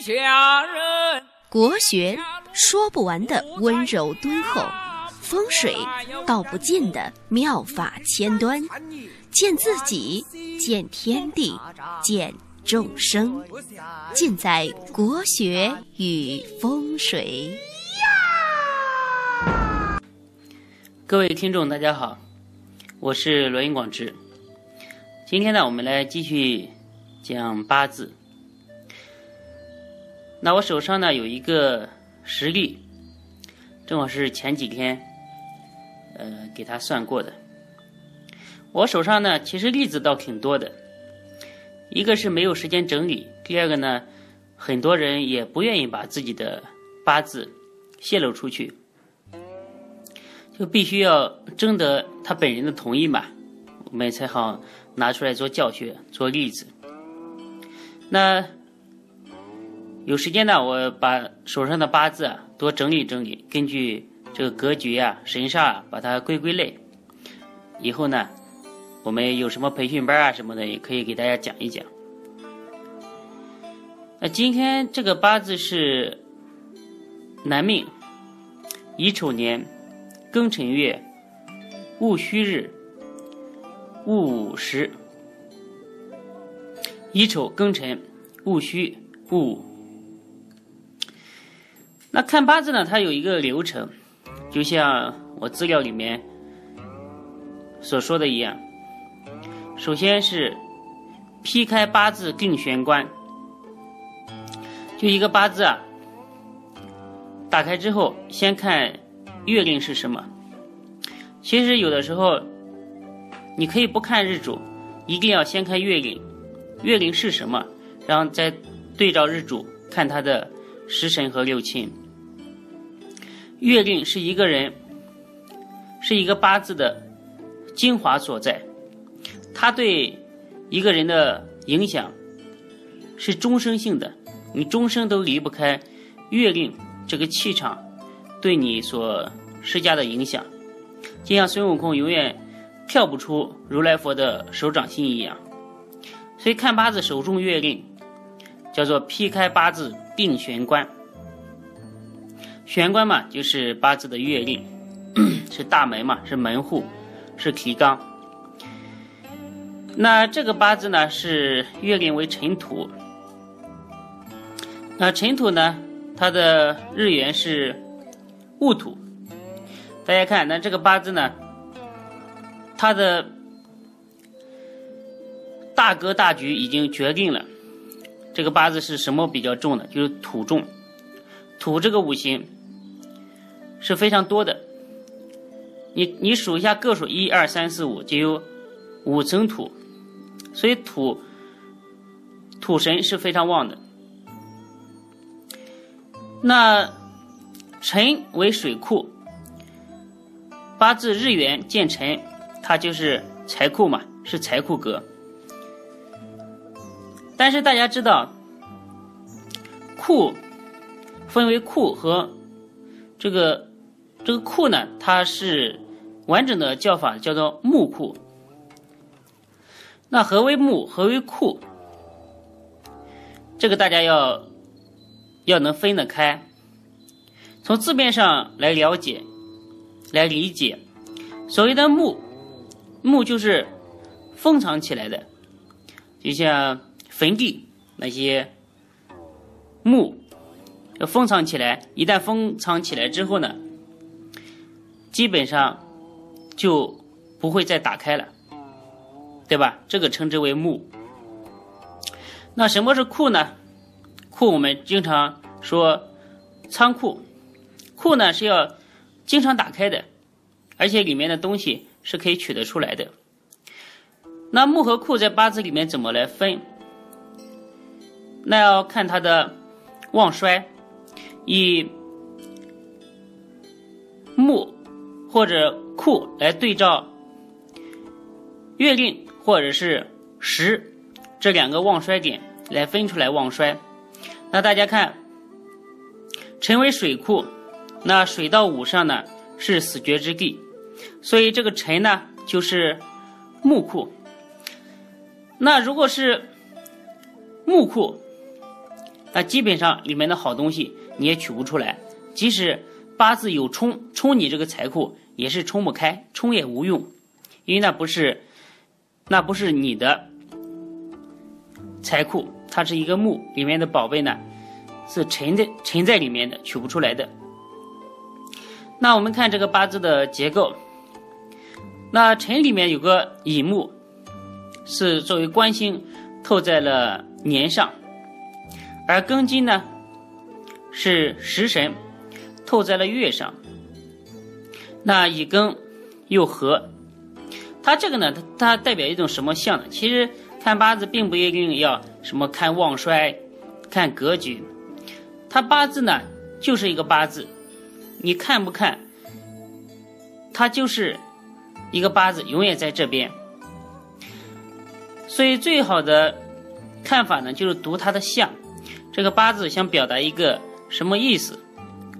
下人。国学说不完的温柔敦厚，风水道不尽的妙法千端，见自己，见天地，见众生，尽在国学与风水。各位听众，大家好，我是罗云广志。今天呢，我们来继续讲八字。那我手上呢有一个实例，正好是前几天，呃，给他算过的。我手上呢其实例子倒挺多的，一个是没有时间整理，第二个呢，很多人也不愿意把自己的八字泄露出去，就必须要征得他本人的同意嘛，我们才好拿出来做教学、做例子。那。有时间呢，我把手上的八字啊多整理整理，根据这个格局啊、神煞啊，把它归归类。以后呢，我们有什么培训班啊什么的，也可以给大家讲一讲。那今天这个八字是男命，乙丑年，庚辰月，戊戌日，戊午时。乙丑、庚辰、戊戌、戊午。那看八字呢，它有一个流程，就像我资料里面所说的一样。首先是劈开八字定玄关，就一个八字啊，打开之后先看月令是什么。其实有的时候你可以不看日主，一定要先看月令，月令是什么，然后再对照日主看他的食神和六亲。月令是一个人，是一个八字的精华所在，它对一个人的影响是终生性的，你终生都离不开月令这个气场对你所施加的影响，就像孙悟空永远跳不出如来佛的手掌心一样。所以看八字手中月令，叫做劈开八字定玄关。玄关嘛，就是八字的月令，是大门嘛，是门户，是提纲。那这个八字呢，是月令为辰土。那辰土呢，它的日元是戊土。大家看，那这个八字呢，它的大格大局已经决定了，这个八字是什么比较重的？就是土重。土这个五行是非常多的，你你数一下个数，一二三四五，就有五层土，所以土土神是非常旺的。那辰为水库，八字日元见辰，它就是财库嘛，是财库格。但是大家知道，库。分为库和这个这个库呢，它是完整的叫法，叫做木库。那何为木？何为库？这个大家要要能分得开。从字面上来了解、来理解，所谓的木，木就是封藏起来的，就像坟地那些木。要封藏起来，一旦封藏起来之后呢，基本上就不会再打开了，对吧？这个称之为墓。那什么是库呢？库我们经常说仓库，库呢是要经常打开的，而且里面的东西是可以取得出来的。那木和库在八字里面怎么来分？那要看它的旺衰。以木或者库来对照月令或者是时这两个旺衰点来分出来旺衰。那大家看，辰为水库，那水到午上呢是死绝之地，所以这个辰呢就是木库。那如果是木库，那基本上里面的好东西你也取不出来。即使八字有冲冲你这个财库，也是冲不开，冲也无用，因为那不是那不是你的财库，它是一个墓里面的宝贝呢，是沉在沉在里面的，取不出来的。那我们看这个八字的结构，那辰里面有个乙木，是作为官星透在了年上，而庚金呢是食神透在了月上。那乙庚又合，它这个呢，它它代表一种什么象呢？其实看八字并不一定要什么看旺衰，看格局，它八字呢就是一个八字。你看不看？它就是一个八字，永远在这边。所以最好的看法呢，就是读它的相。这个八字想表达一个什么意思，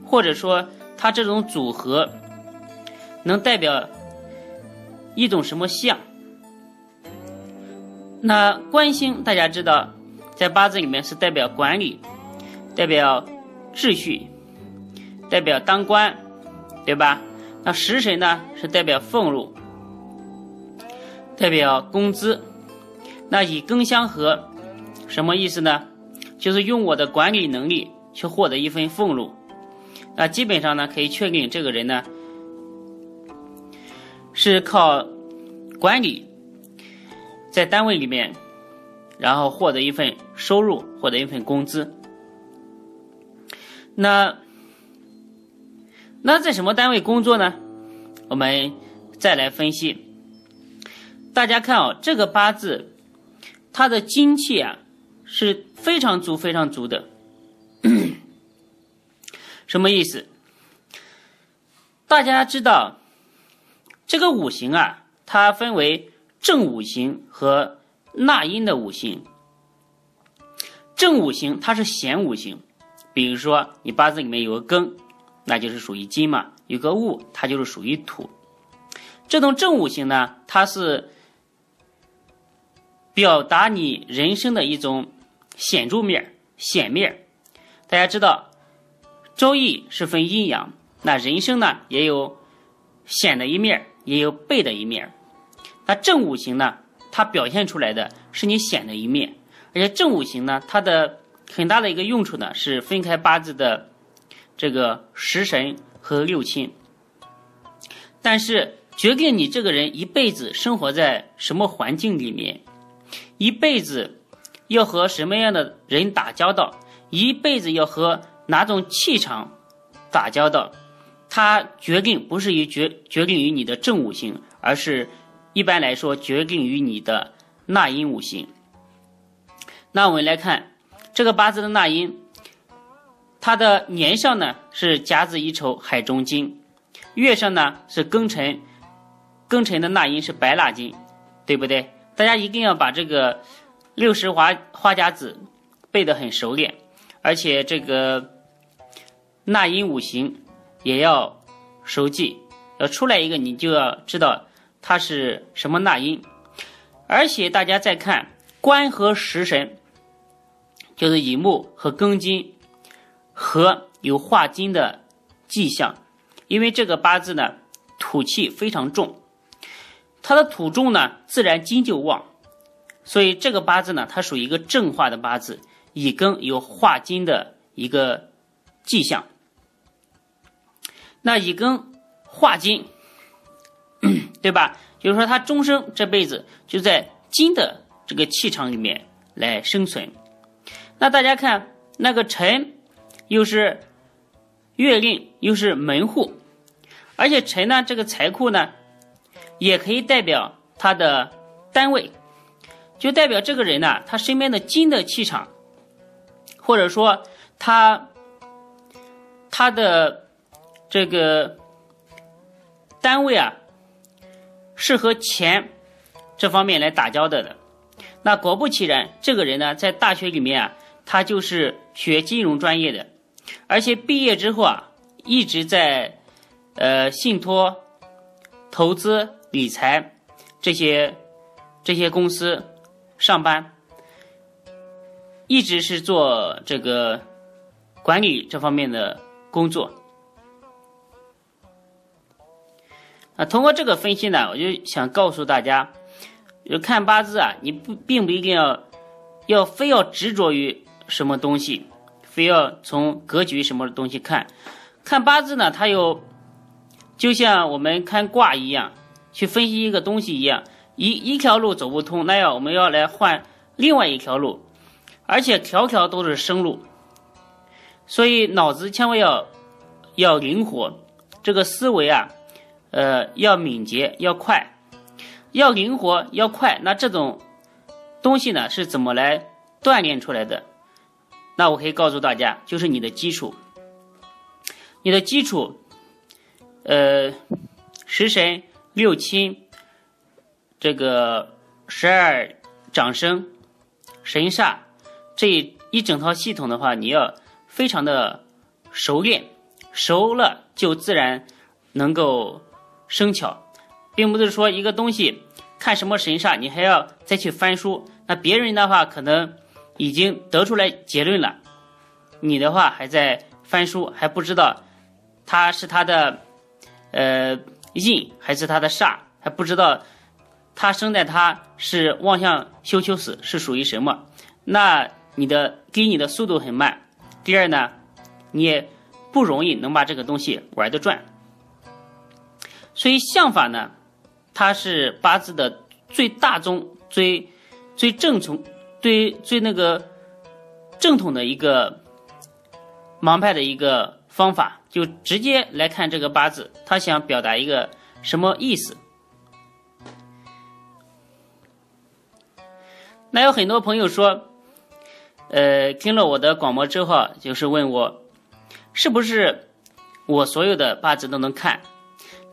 或者说它这种组合能代表一种什么相？那官星大家知道，在八字里面是代表管理，代表秩序。代表当官，对吧？那食神呢是代表俸禄，代表工资。那以庚相合，什么意思呢？就是用我的管理能力去获得一份俸禄。那基本上呢，可以确定这个人呢是靠管理，在单位里面，然后获得一份收入，获得一份工资。那。那在什么单位工作呢？我们再来分析。大家看哦，这个八字，它的精气啊是非常足、非常足的。什么意思？大家知道，这个五行啊，它分为正五行和纳音的五行。正五行它是显五行，比如说你八字里面有个庚。那就是属于金嘛，有个戊，它就是属于土。这种正五行呢，它是表达你人生的一种显著面、显面。大家知道，周易是分阴阳，那人生呢也有显的一面，也有背的一面。那正五行呢，它表现出来的是你显的一面，而且正五行呢，它的很大的一个用处呢，是分开八字的。这个食神和六亲，但是决定你这个人一辈子生活在什么环境里面，一辈子要和什么样的人打交道，一辈子要和哪种气场打交道，它决定不是于决决定于你的正五行，而是一般来说决定于你的纳音五行。那我们来看这个八字的纳音。它的年上呢是甲子乙丑海中金，月上呢是庚辰，庚辰的纳音是白蜡金，对不对？大家一定要把这个六十华花甲子背得很熟练，而且这个纳音五行也要熟记，要出来一个你就要知道它是什么纳音。而且大家再看官和食神，就是乙木和庚金。和有化金的迹象，因为这个八字呢土气非常重，它的土重呢自然金就旺，所以这个八字呢它属于一个正化的八字，乙庚有化金的一个迹象。那乙庚化金，对吧？就是说他终生这辈子就在金的这个气场里面来生存。那大家看那个辰。又是月令，又是门户，而且辰呢，这个财库呢，也可以代表他的单位，就代表这个人呢，他身边的金的气场，或者说他他的这个单位啊，是和钱这方面来打交道的。那果不其然，这个人呢，在大学里面啊，他就是学金融专业的。而且毕业之后啊，一直在，呃，信托、投资、理财这些这些公司上班。一直是做这个管理这方面的工作。啊，通过这个分析呢，我就想告诉大家，就看八字啊，你不并不一定要要非要执着于什么东西，非要从格局什么东西看。看八字呢，它有就像我们看卦一样，去分析一个东西一样，一一条路走不通，那样我们要来换另外一条路，而且条条都是生路，所以脑子千万要要灵活，这个思维啊。呃，要敏捷，要快，要灵活，要快。那这种东西呢，是怎么来锻炼出来的？那我可以告诉大家，就是你的基础。你的基础，呃，食神、六亲，这个十二长生、神煞这一整套系统的话，你要非常的熟练，熟了就自然能够。生巧，并不是说一个东西看什么神煞，你还要再去翻书。那别人的话可能已经得出来结论了，你的话还在翻书，还不知道他是他的呃印还是他的煞，还不知道他生在他是望向休囚死是属于什么。那你的给你的速度很慢。第二呢，你也不容易能把这个东西玩得转。所以相法呢，它是八字的最大宗、最最正从、最最那个正统的一个盲派的一个方法，就直接来看这个八字，他想表达一个什么意思？那有很多朋友说，呃，听了我的广播之后，就是问我，是不是我所有的八字都能看？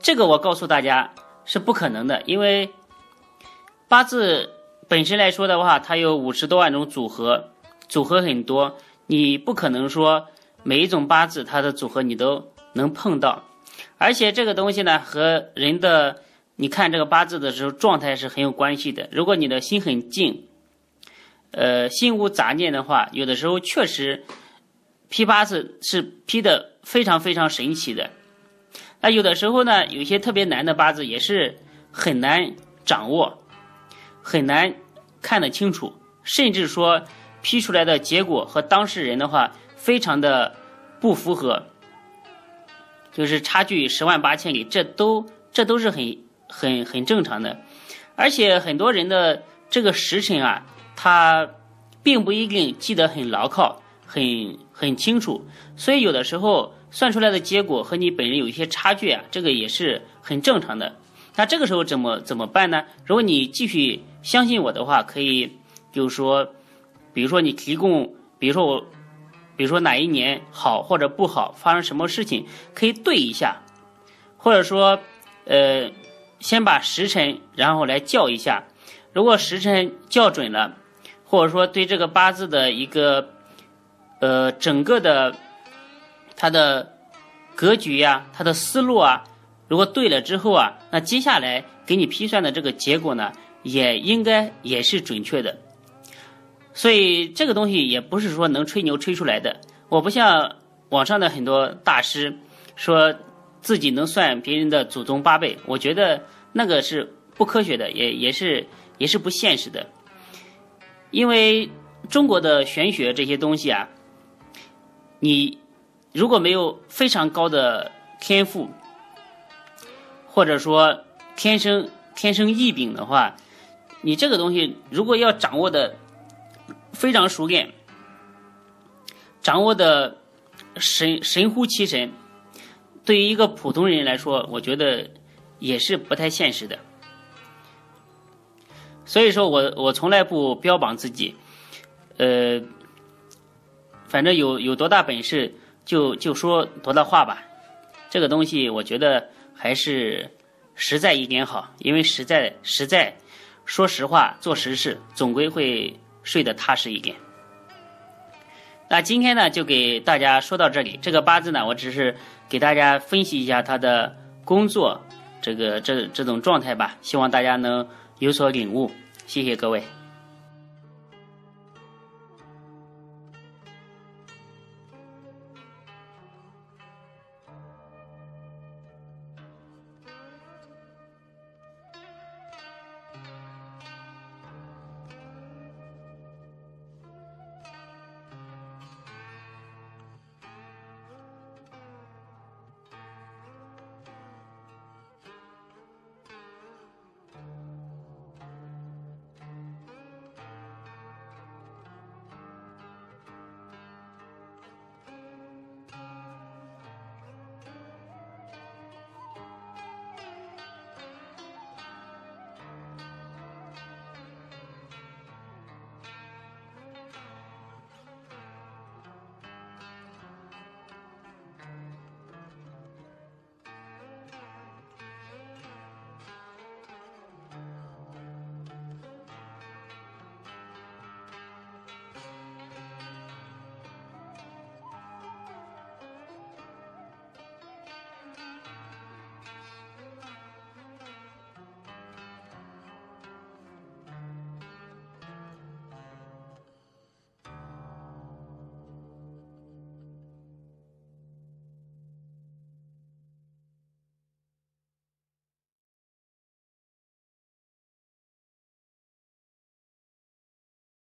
这个我告诉大家是不可能的，因为八字本身来说的话，它有五十多万种组合，组合很多，你不可能说每一种八字它的组合你都能碰到，而且这个东西呢和人的你看这个八字的时候状态是很有关系的。如果你的心很静，呃，心无杂念的话，有的时候确实批八字是批的非常非常神奇的。那有的时候呢，有些特别难的八字也是很难掌握，很难看得清楚，甚至说批出来的结果和当事人的话非常的不符合，就是差距十万八千里，这都这都是很很很正常的，而且很多人的这个时辰啊，他并不一定记得很牢靠，很很清楚，所以有的时候。算出来的结果和你本人有一些差距啊，这个也是很正常的。那这个时候怎么怎么办呢？如果你继续相信我的话，可以就是说，比如说你提供，比如说我，比如说哪一年好或者不好，发生什么事情，可以对一下，或者说，呃，先把时辰然后来校一下。如果时辰校准了，或者说对这个八字的一个，呃，整个的。他的格局呀，他的思路啊，如果对了之后啊，那接下来给你批算的这个结果呢，也应该也是准确的。所以这个东西也不是说能吹牛吹出来的。我不像网上的很多大师说自己能算别人的祖宗八辈，我觉得那个是不科学的，也 也是也是不现实的。因为中国的玄学这些东西啊，你。如果没有非常高的天赋，或者说天生天生异禀的话，你这个东西如果要掌握的非常熟练，掌握的神神乎其神，对于一个普通人来说，我觉得也是不太现实的。所以说我我从来不标榜自己，呃，反正有有多大本事。就就说多大话吧，这个东西我觉得还是实在一点好，因为实在实在说实话做实事，总归会睡得踏实一点。那今天呢，就给大家说到这里。这个八字呢，我只是给大家分析一下他的工作这个这这种状态吧，希望大家能有所领悟。谢谢各位。